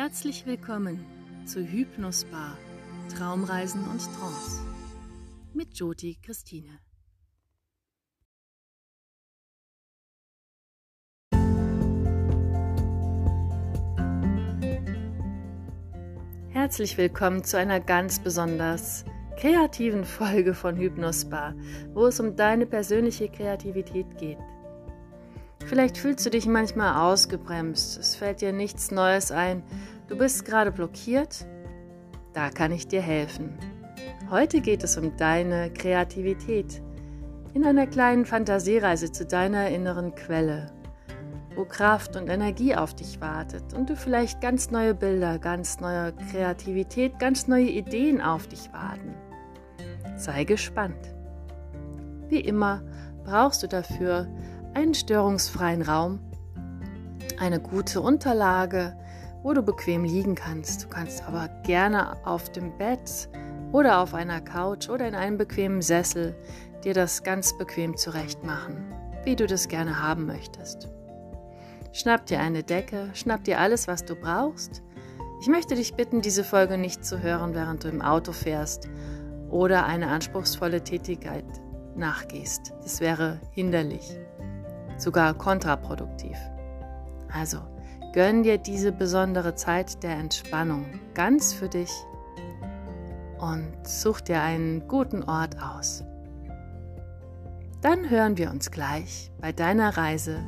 Herzlich willkommen zu Hypnosbar Traumreisen und Trance mit Joti Christine. Herzlich willkommen zu einer ganz besonders kreativen Folge von Hypnosbar, wo es um deine persönliche Kreativität geht. Vielleicht fühlst du dich manchmal ausgebremst, es fällt dir nichts Neues ein, du bist gerade blockiert. Da kann ich dir helfen. Heute geht es um deine Kreativität in einer kleinen Fantasiereise zu deiner inneren Quelle, wo Kraft und Energie auf dich wartet und du vielleicht ganz neue Bilder, ganz neue Kreativität, ganz neue Ideen auf dich warten. Sei gespannt. Wie immer brauchst du dafür einen störungsfreien Raum, eine gute Unterlage, wo du bequem liegen kannst. Du kannst aber gerne auf dem Bett oder auf einer Couch oder in einem bequemen Sessel dir das ganz bequem zurecht machen, wie du das gerne haben möchtest. Schnapp dir eine Decke, schnapp dir alles, was du brauchst. Ich möchte dich bitten, diese Folge nicht zu hören, während du im Auto fährst oder eine anspruchsvolle Tätigkeit nachgehst. Das wäre hinderlich sogar kontraproduktiv. Also gönn dir diese besondere Zeit der Entspannung ganz für dich und such dir einen guten Ort aus. Dann hören wir uns gleich bei deiner Reise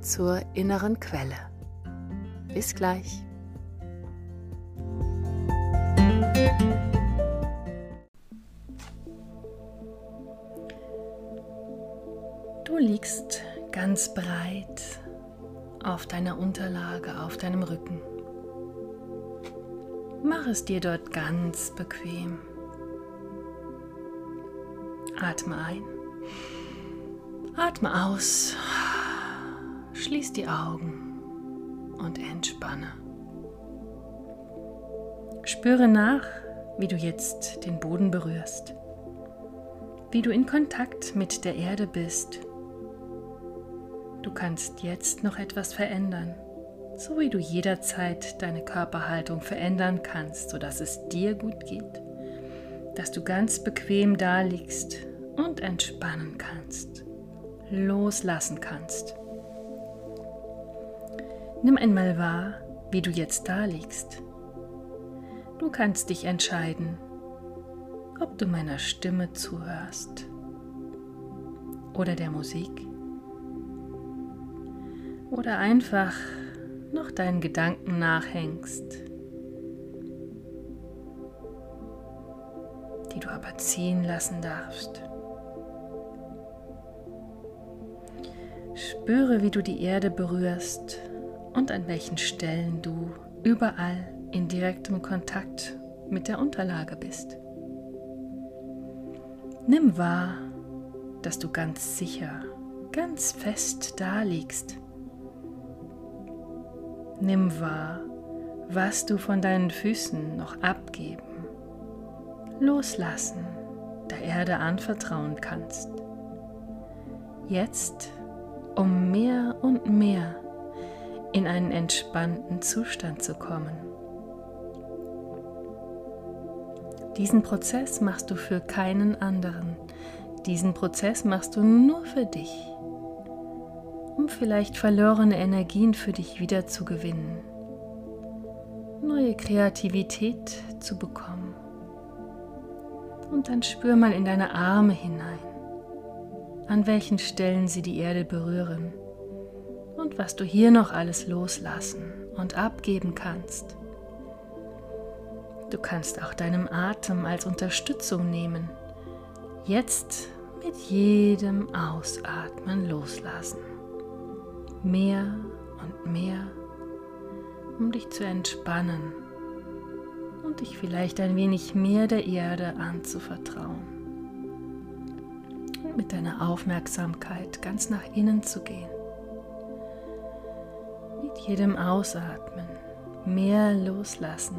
zur inneren Quelle. Bis gleich. Du liegst ganz breit auf deiner Unterlage, auf deinem Rücken. Mach es dir dort ganz bequem. Atme ein, atme aus, schließ die Augen und entspanne. Spüre nach, wie du jetzt den Boden berührst, wie du in Kontakt mit der Erde bist Du kannst jetzt noch etwas verändern, so wie du jederzeit deine Körperhaltung verändern kannst, sodass es dir gut geht, dass du ganz bequem da liegst und entspannen kannst, loslassen kannst. Nimm einmal wahr, wie du jetzt da liegst. Du kannst dich entscheiden, ob du meiner Stimme zuhörst oder der Musik oder einfach noch deinen Gedanken nachhängst, die du aber ziehen lassen darfst. Spüre, wie du die Erde berührst und an welchen Stellen du überall in direktem Kontakt mit der Unterlage bist. Nimm wahr, dass du ganz sicher, ganz fest da liegst Nimm wahr, was du von deinen Füßen noch abgeben, loslassen, der Erde anvertrauen kannst. Jetzt, um mehr und mehr in einen entspannten Zustand zu kommen. Diesen Prozess machst du für keinen anderen. Diesen Prozess machst du nur für dich um vielleicht verlorene Energien für dich wiederzugewinnen, neue Kreativität zu bekommen. Und dann spür mal in deine Arme hinein, an welchen Stellen sie die Erde berühren und was du hier noch alles loslassen und abgeben kannst. Du kannst auch deinem Atem als Unterstützung nehmen. Jetzt mit jedem Ausatmen loslassen mehr und mehr, um dich zu entspannen und dich vielleicht ein wenig mehr der Erde anzuvertrauen. Und mit deiner Aufmerksamkeit ganz nach innen zu gehen. Mit jedem Ausatmen mehr loslassen,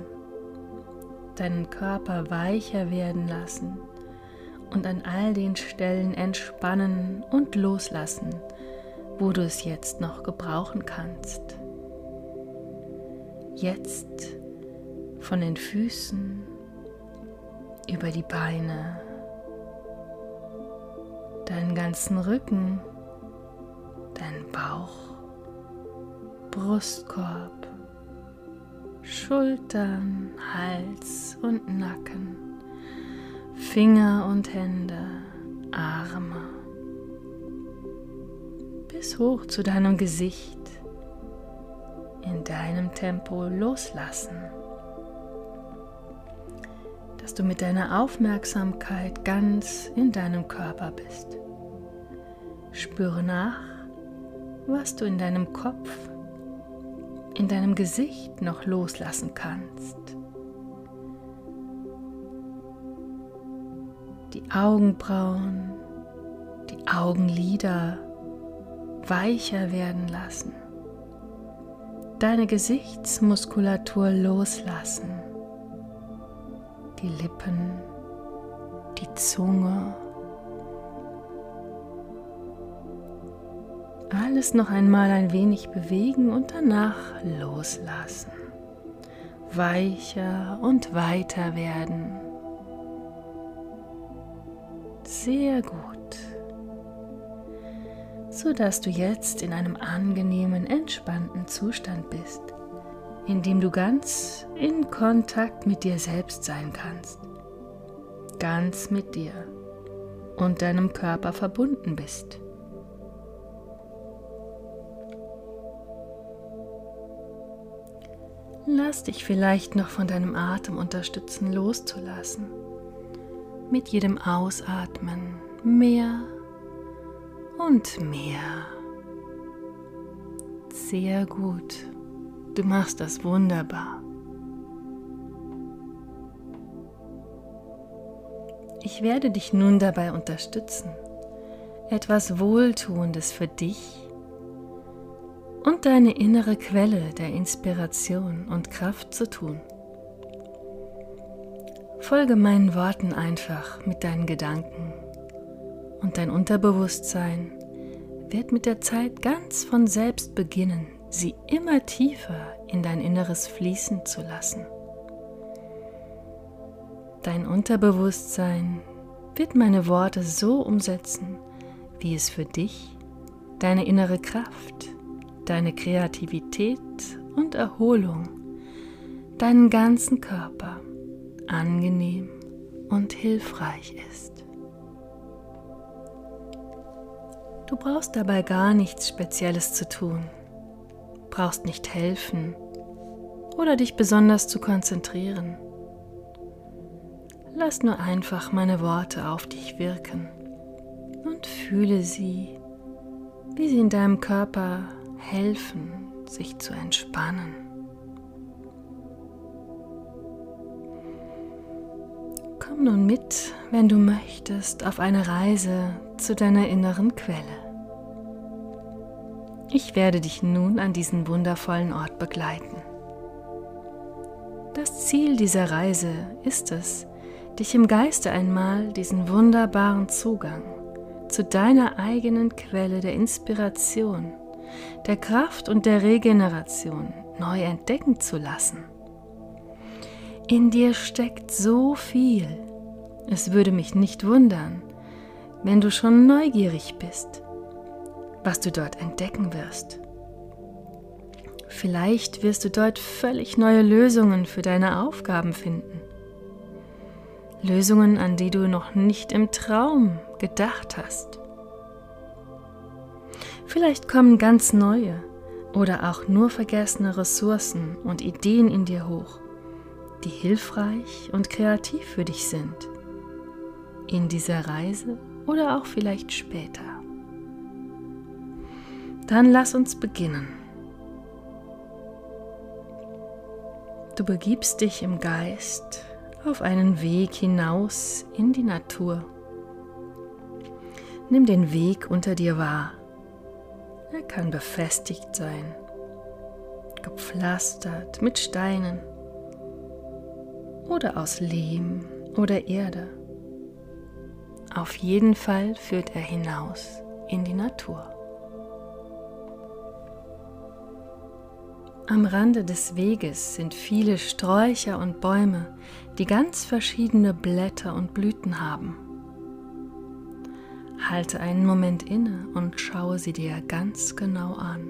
deinen Körper weicher werden lassen und an all den Stellen entspannen und loslassen, wo du es jetzt noch gebrauchen kannst. jetzt von den Füßen über die Beine, deinen ganzen Rücken, deinen Bauch, Brustkorb, Schultern, Hals und Nacken, Finger und Hände, Arme, bis hoch zu deinem Gesicht, in deinem Tempo loslassen, dass du mit deiner Aufmerksamkeit ganz in deinem Körper bist. Spüre nach, was du in deinem Kopf, in deinem Gesicht noch loslassen kannst. Die Augenbrauen, die Augenlider weicher werden lassen deine Gesichtsmuskulatur loslassen. Die Lippen, die Zunge. Alles noch einmal ein wenig bewegen und danach loslassen. Weicher und weiter werden. Sehr gut sodass du jetzt in einem angenehmen, entspannten Zustand bist, in dem du ganz in Kontakt mit dir selbst sein kannst, ganz mit dir und deinem Körper verbunden bist. Lass dich vielleicht noch von deinem Atem unterstützen, loszulassen. Mit jedem Ausatmen mehr und mehr. Sehr gut. Du machst das wunderbar. Ich werde dich nun dabei unterstützen, etwas Wohltuendes für dich und deine innere Quelle der Inspiration und Kraft zu tun. Folge meinen Worten einfach mit deinen Gedanken und dein Unterbewusstsein wird mit der Zeit ganz von selbst beginnen, sie immer tiefer in dein Inneres fließen zu lassen. Dein Unterbewusstsein wird meine Worte so umsetzen, wie es für dich, deine innere Kraft, deine Kreativität und Erholung, deinen ganzen Körper angenehm und hilfreich ist. Du brauchst dabei gar nichts Spezielles zu tun, brauchst nicht helfen oder dich besonders zu konzentrieren. Lass nur einfach meine Worte auf dich wirken und fühle sie, wie sie in deinem Körper helfen, sich zu entspannen. Komm nun mit, wenn du möchtest, auf eine Reise zu deiner inneren Quelle. Ich werde dich nun an diesen wundervollen Ort begleiten. Das Ziel dieser Reise ist es, dich im Geiste einmal diesen wunderbaren Zugang zu deiner eigenen Quelle der Inspiration, der Kraft und der Regeneration neu entdecken zu lassen. In dir steckt so viel. Es würde mich nicht wundern, wenn du schon neugierig bist, was du dort entdecken wirst. Vielleicht wirst du dort völlig neue Lösungen für deine Aufgaben finden. Lösungen, an die du noch nicht im Traum gedacht hast. Vielleicht kommen ganz neue oder auch nur vergessene Ressourcen und Ideen in dir hoch, die hilfreich und kreativ für dich sind. In dieser Reise oder auch vielleicht später. Dann lass uns beginnen. Du begibst dich im Geist auf einen Weg hinaus in die Natur. Nimm den Weg unter dir wahr. Er kann befestigt sein, gepflastert mit Steinen oder aus Lehm oder Erde. Auf jeden Fall führt er hinaus in die Natur. Am Rande des Weges sind viele Sträucher und Bäume, die ganz verschiedene Blätter und Blüten haben. Halte einen Moment inne und schaue sie dir ganz genau an.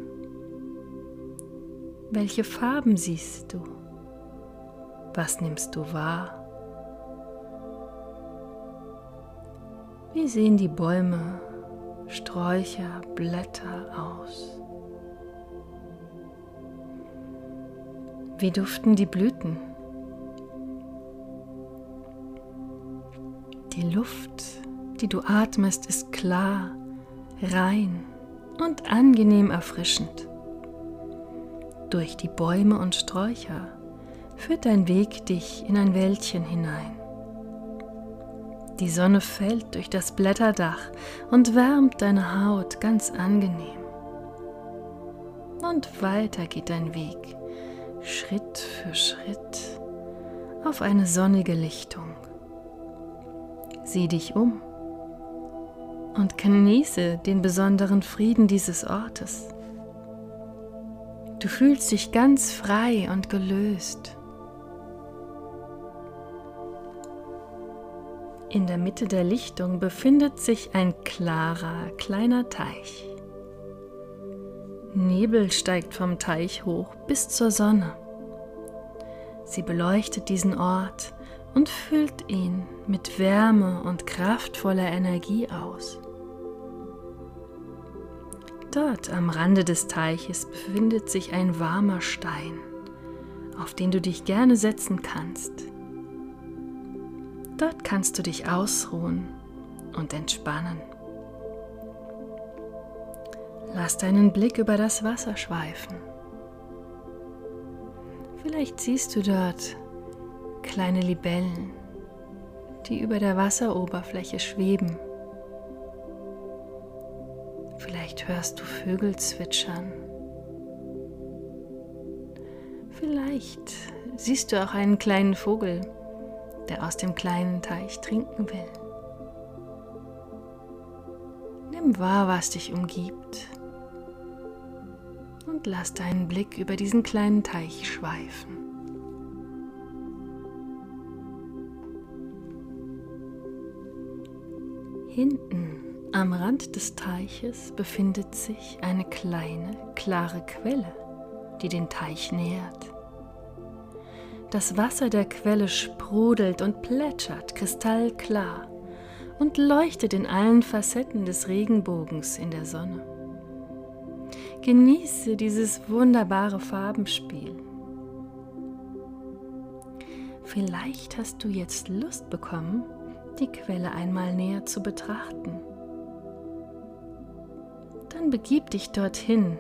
Welche Farben siehst du? Was nimmst du wahr? Wie sehen die Bäume, Sträucher, Blätter aus? Wie duften die Blüten? Die Luft, die du atmest, ist klar, rein und angenehm erfrischend. Durch die Bäume und Sträucher führt dein Weg dich in ein Wäldchen hinein. Die Sonne fällt durch das Blätterdach und wärmt deine Haut ganz angenehm. Und weiter geht dein Weg Schritt für Schritt auf eine sonnige Lichtung. Sieh dich um und genieße den besonderen Frieden dieses Ortes. Du fühlst dich ganz frei und gelöst. In der Mitte der Lichtung befindet sich ein klarer kleiner Teich. Nebel steigt vom Teich hoch bis zur Sonne. Sie beleuchtet diesen Ort und füllt ihn mit Wärme und kraftvoller Energie aus. Dort am Rande des Teiches befindet sich ein warmer Stein, auf den du dich gerne setzen kannst. Dort kannst du dich ausruhen und entspannen. Lass deinen Blick über das Wasser schweifen. Vielleicht siehst du dort kleine Libellen, die über der Wasseroberfläche schweben. Vielleicht hörst du Vögel zwitschern. Vielleicht siehst du auch einen kleinen Vogel, der aus dem kleinen Teich trinken will. Nimm wahr, was dich umgibt und lass deinen Blick über diesen kleinen Teich schweifen. Hinten am Rand des Teiches befindet sich eine kleine, klare Quelle, die den Teich nährt. Das Wasser der Quelle sprudelt und plätschert kristallklar und leuchtet in allen Facetten des Regenbogens in der Sonne. Genieße dieses wunderbare Farbenspiel. Vielleicht hast du jetzt Lust bekommen, die Quelle einmal näher zu betrachten. Dann begib dich dorthin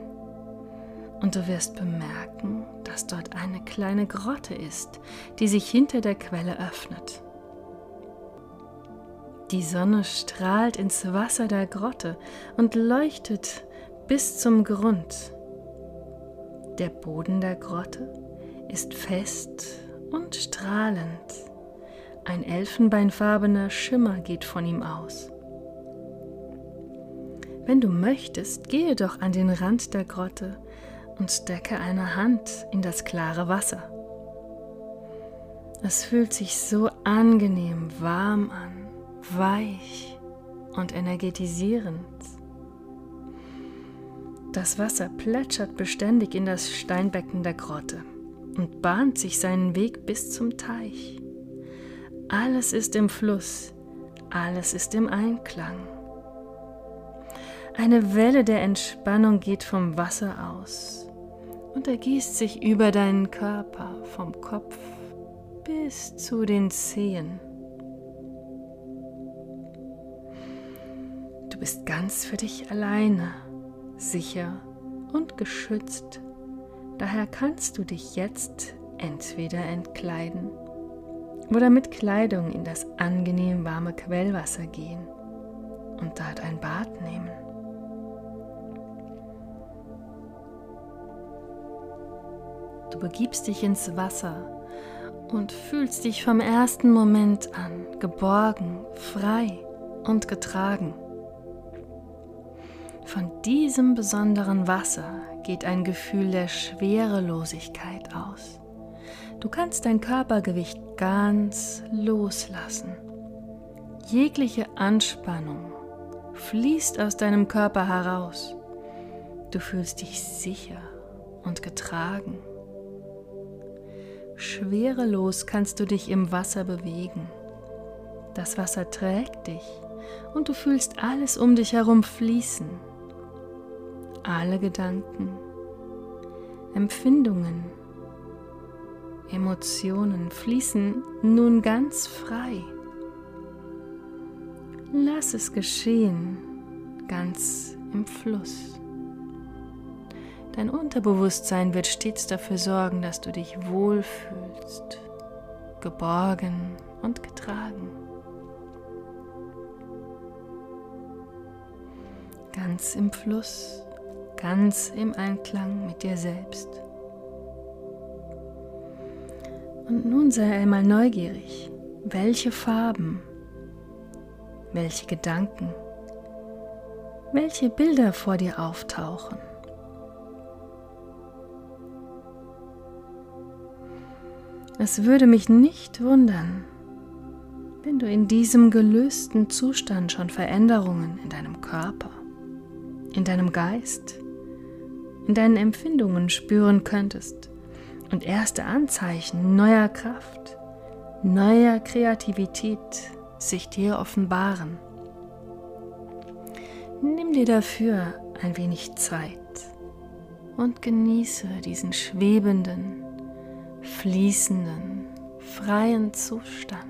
und du wirst bemerken, dass dort eine kleine Grotte ist, die sich hinter der Quelle öffnet. Die Sonne strahlt ins Wasser der Grotte und leuchtet bis zum Grund. Der Boden der Grotte ist fest und strahlend. Ein elfenbeinfarbener Schimmer geht von ihm aus. Wenn du möchtest, gehe doch an den Rand der Grotte und stecke eine Hand in das klare Wasser. Es fühlt sich so angenehm warm an, weich und energetisierend. Das Wasser plätschert beständig in das Steinbecken der Grotte und bahnt sich seinen Weg bis zum Teich. Alles ist im Fluss, alles ist im Einklang. Eine Welle der Entspannung geht vom Wasser aus und ergießt sich über deinen Körper vom Kopf bis zu den Zehen. Du bist ganz für dich alleine sicher und geschützt. Daher kannst du dich jetzt entweder entkleiden oder mit Kleidung in das angenehm warme Quellwasser gehen und dort ein Bad begibst dich ins Wasser und fühlst dich vom ersten Moment an geborgen, frei und getragen. Von diesem besonderen Wasser geht ein Gefühl der Schwerelosigkeit aus. Du kannst dein Körpergewicht ganz loslassen. Jegliche Anspannung fließt aus deinem Körper heraus. Du fühlst dich sicher und getragen. Schwerelos kannst du dich im Wasser bewegen. Das Wasser trägt dich und du fühlst alles um dich herum fließen. Alle Gedanken, Empfindungen, Emotionen fließen nun ganz frei. Lass es geschehen, ganz im Fluss. Dein Unterbewusstsein wird stets dafür sorgen, dass du dich wohlfühlst, geborgen und getragen. Ganz im Fluss, ganz im Einklang mit dir selbst. Und nun sei einmal neugierig, welche Farben, welche Gedanken, welche Bilder vor dir auftauchen. Es würde mich nicht wundern, wenn du in diesem gelösten Zustand schon Veränderungen in deinem Körper, in deinem Geist, in deinen Empfindungen spüren könntest und erste Anzeichen neuer Kraft, neuer Kreativität sich dir offenbaren. Nimm dir dafür ein wenig Zeit und genieße diesen schwebenden, fließenden, freien Zustand.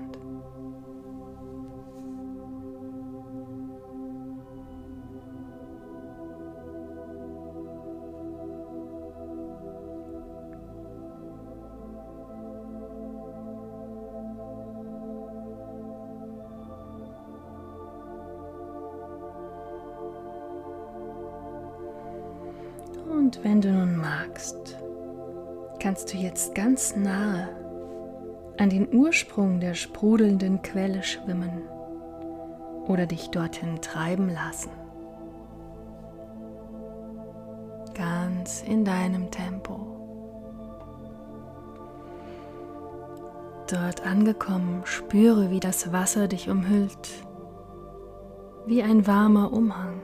Und wenn du nun magst, kannst du jetzt ganz nahe an den Ursprung der sprudelnden Quelle schwimmen oder dich dorthin treiben lassen. Ganz in deinem Tempo. Dort angekommen, spüre, wie das Wasser dich umhüllt, wie ein warmer Umhang.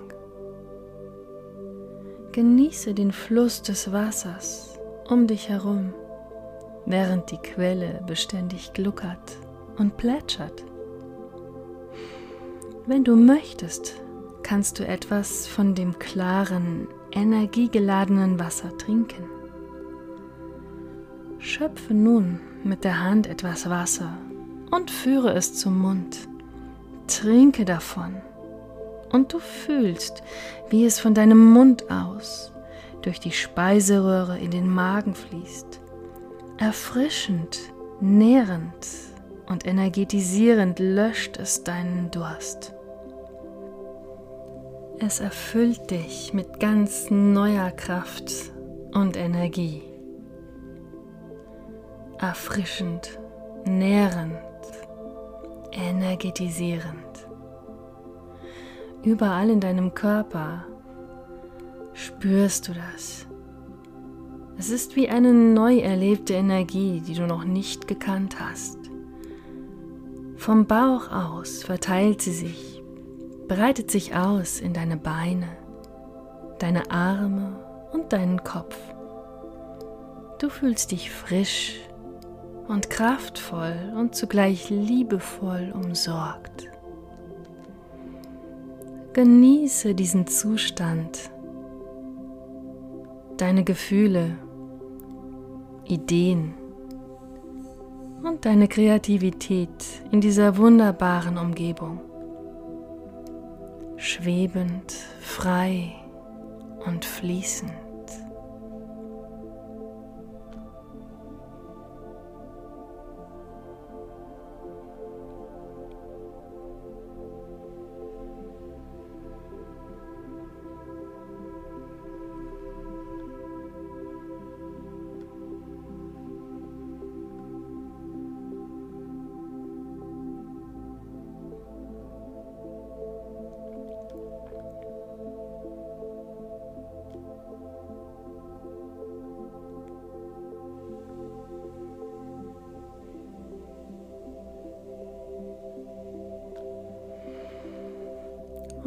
Genieße den Fluss des Wassers um dich herum, während die Quelle beständig gluckert und plätschert. Wenn du möchtest, kannst du etwas von dem klaren, energiegeladenen Wasser trinken. Schöpfe nun mit der Hand etwas Wasser und führe es zum Mund. Trinke davon und du fühlst, wie es von deinem Mund aus durch die Speiseröhre in den Magen fließt. Erfrischend, nährend und energetisierend löscht es deinen Durst. Es erfüllt dich mit ganz neuer Kraft und Energie. Erfrischend, nährend, energetisierend. Überall in deinem Körper spürst du das. Es ist wie eine neu erlebte Energie, die du noch nicht gekannt hast. Vom Bauch aus verteilt sie sich, breitet sich aus in deine Beine, deine Arme und deinen Kopf. Du fühlst dich frisch und kraftvoll und zugleich liebevoll umsorgt. Genieße diesen Zustand deine Gefühle, Ideen und deine Kreativität in dieser wunderbaren Umgebung. Schwebend, frei und fließend.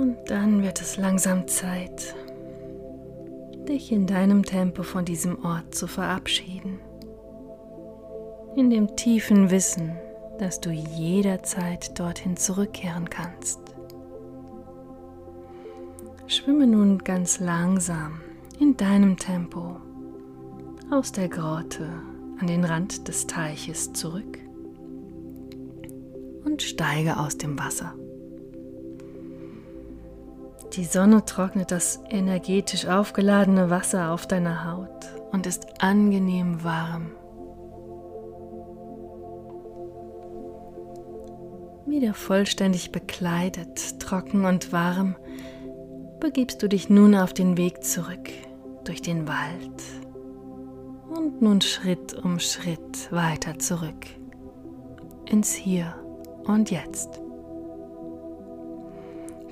Und dann wird es langsam Zeit, dich in deinem Tempo von diesem Ort zu verabschieden. In dem tiefen Wissen, dass du jederzeit dorthin zurückkehren kannst. Schwimme nun ganz langsam in deinem Tempo aus der Grotte an den Rand des Teiches zurück und steige aus dem Wasser. Die Sonne trocknet das energetisch aufgeladene Wasser auf deiner Haut und ist angenehm warm. Wieder vollständig bekleidet, trocken und warm, begibst du dich nun auf den Weg zurück durch den Wald und nun Schritt um Schritt weiter zurück ins Hier und Jetzt.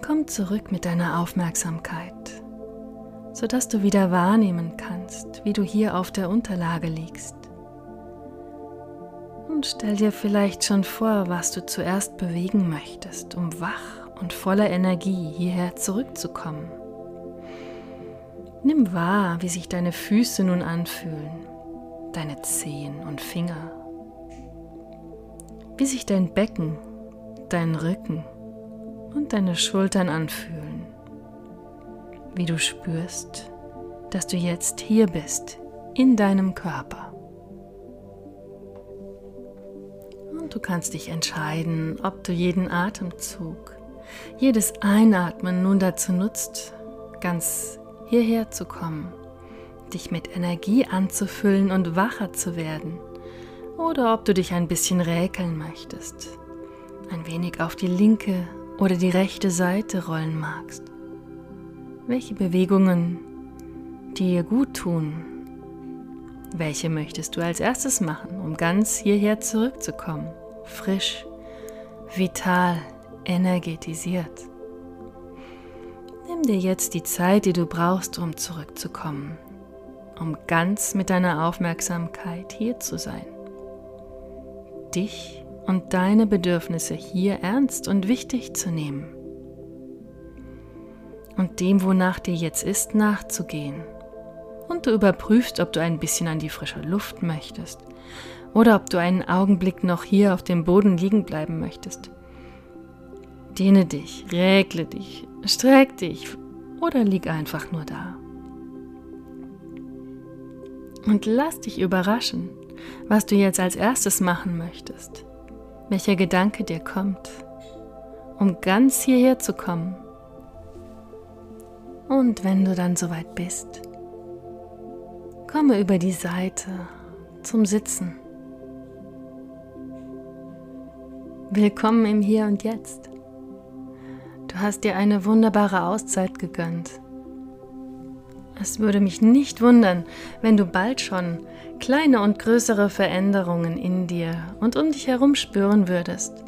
Komm zurück mit deiner Aufmerksamkeit, sodass du wieder wahrnehmen kannst, wie du hier auf der Unterlage liegst. Und stell dir vielleicht schon vor, was du zuerst bewegen möchtest, um wach und voller Energie hierher zurückzukommen. Nimm wahr, wie sich deine Füße nun anfühlen, deine Zehen und Finger, wie sich dein Becken, dein Rücken und deine Schultern anfühlen, wie du spürst, dass du jetzt hier bist, in deinem Körper. Und du kannst dich entscheiden, ob du jeden Atemzug, jedes Einatmen nun dazu nutzt, ganz hierher zu kommen, dich mit Energie anzufüllen und wacher zu werden, oder ob du dich ein bisschen räkeln möchtest, ein wenig auf die linke oder die rechte Seite rollen magst. Welche Bewegungen dir gut tun, welche möchtest du als erstes machen, um ganz hierher zurückzukommen, frisch, vital, energetisiert? Nimm dir jetzt die Zeit, die du brauchst, um zurückzukommen, um ganz mit deiner Aufmerksamkeit hier zu sein. Dich und deine Bedürfnisse hier ernst und wichtig zu nehmen. Und dem, wonach dir jetzt ist, nachzugehen. Und du überprüfst, ob du ein bisschen an die frische Luft möchtest oder ob du einen Augenblick noch hier auf dem Boden liegen bleiben möchtest. Dehne dich, regle dich, streck dich oder lieg einfach nur da. Und lass dich überraschen, was du jetzt als erstes machen möchtest, welcher Gedanke dir kommt, um ganz hierher zu kommen. Und wenn du dann soweit bist, komme über die Seite zum Sitzen. Willkommen im Hier und Jetzt. Du hast dir eine wunderbare Auszeit gegönnt. Es würde mich nicht wundern, wenn du bald schon kleine und größere Veränderungen in dir und um dich herum spüren würdest.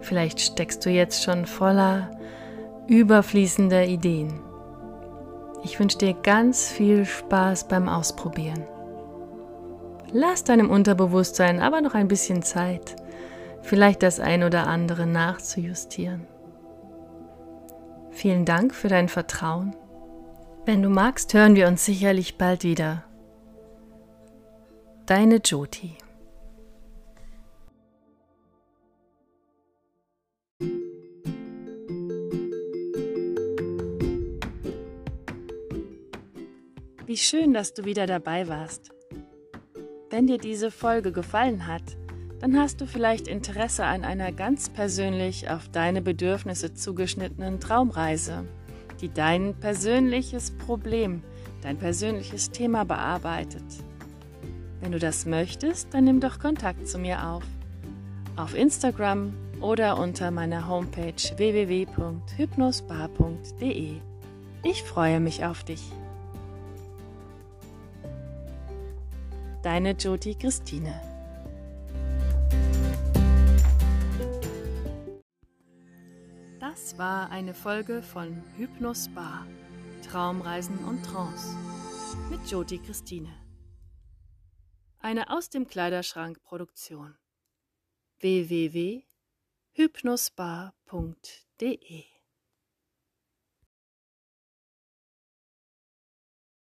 Vielleicht steckst du jetzt schon voller überfließender Ideen. Ich wünsche dir ganz viel Spaß beim Ausprobieren. Lass deinem Unterbewusstsein aber noch ein bisschen Zeit, vielleicht das ein oder andere nachzujustieren. Vielen Dank für dein Vertrauen. Wenn du magst, hören wir uns sicherlich bald wieder. Deine Jyoti. Wie schön, dass du wieder dabei warst. Wenn dir diese Folge gefallen hat, dann hast du vielleicht Interesse an einer ganz persönlich auf deine Bedürfnisse zugeschnittenen Traumreise, die dein persönliches Problem, dein persönliches Thema bearbeitet. Wenn du das möchtest, dann nimm doch Kontakt zu mir auf. Auf Instagram oder unter meiner Homepage www.hypnosbar.de. Ich freue mich auf dich. Deine Jodi Christine. Das war eine Folge von Hypnos Bar, Traumreisen und Trance mit Jodi Christine. Eine aus dem Kleiderschrank Produktion. www.hypnosbar.de